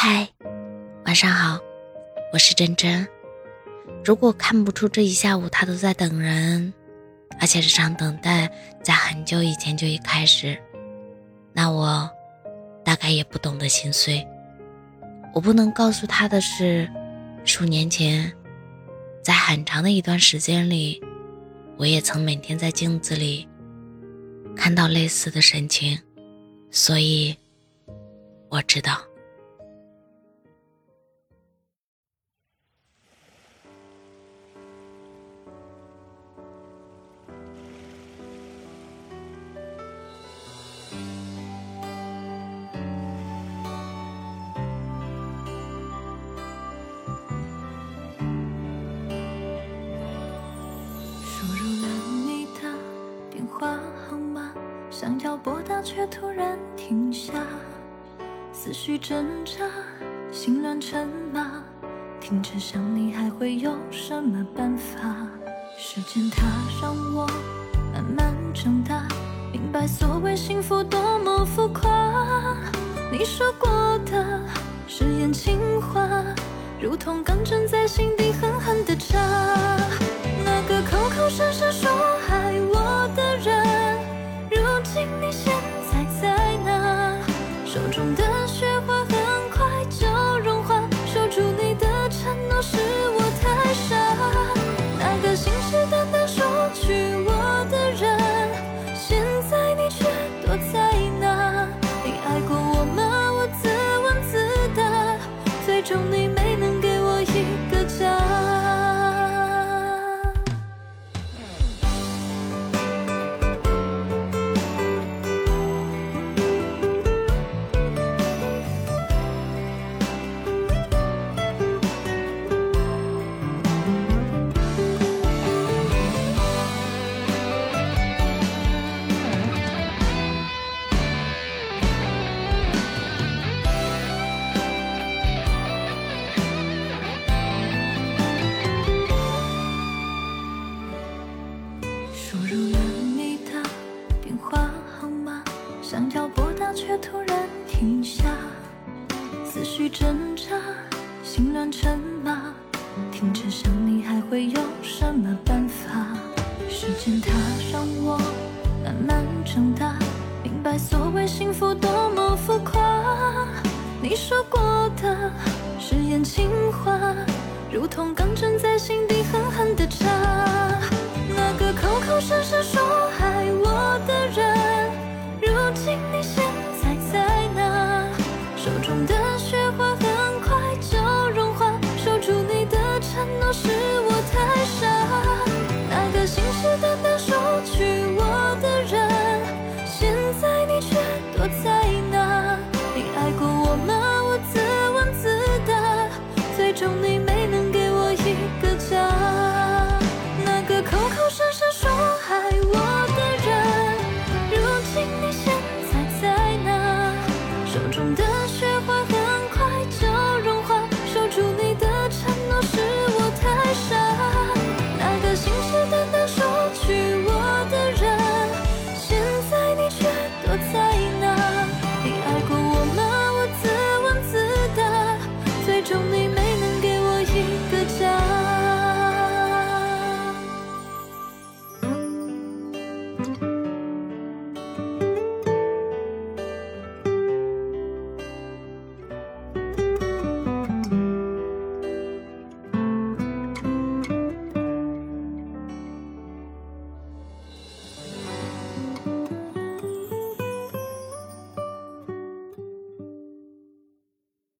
嗨，晚上好，我是真真。如果看不出这一下午他都在等人，而且这场等待在很久以前就已开始，那我大概也不懂得心碎。我不能告诉他的是，数年前，在很长的一段时间里，我也曾每天在镜子里看到类似的神情，所以我知道。想要拨打，却突然停下，思绪挣扎，心乱成麻。听着想你，还会有什么办法？时间它让我慢慢长大，明白所谓幸福多么浮夸。你说过的誓言情话，如同钢针在心底狠狠手中的雪花很快就融化，守住你的承诺是我太傻。那个信誓旦旦说娶我的人，现在你却躲在哪？你爱过我吗？我自问自答，最终你心乱成麻。停止想你，还会有什么办法？时间它让我慢慢长大，明白所谓幸福多么浮夸。你说过的誓言情话，如同钢针在心底狠狠的扎。那个口口声声说爱我的人。是我太傻。那个信誓旦旦说娶我的人，现在你却躲在哪？你爱过我吗？我自问自答，最终你没能给我一个家。那个口口声声说爱我的人，如今你现在在哪。手中的雪。